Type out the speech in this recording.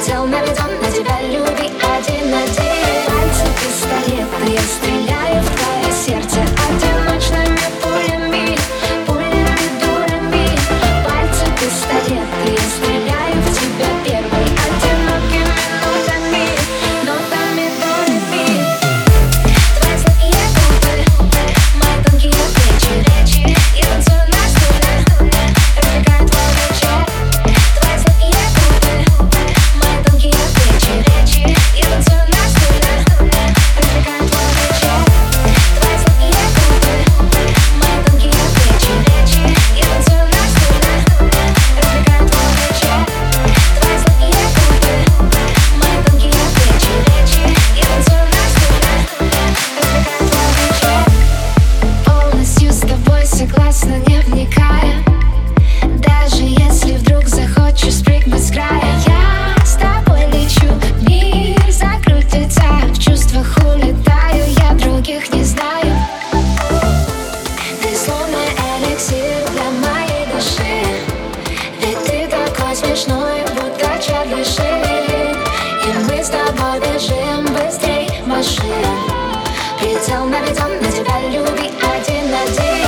tell me every time that you're. машин Придел на бетон, на тебя любви один-один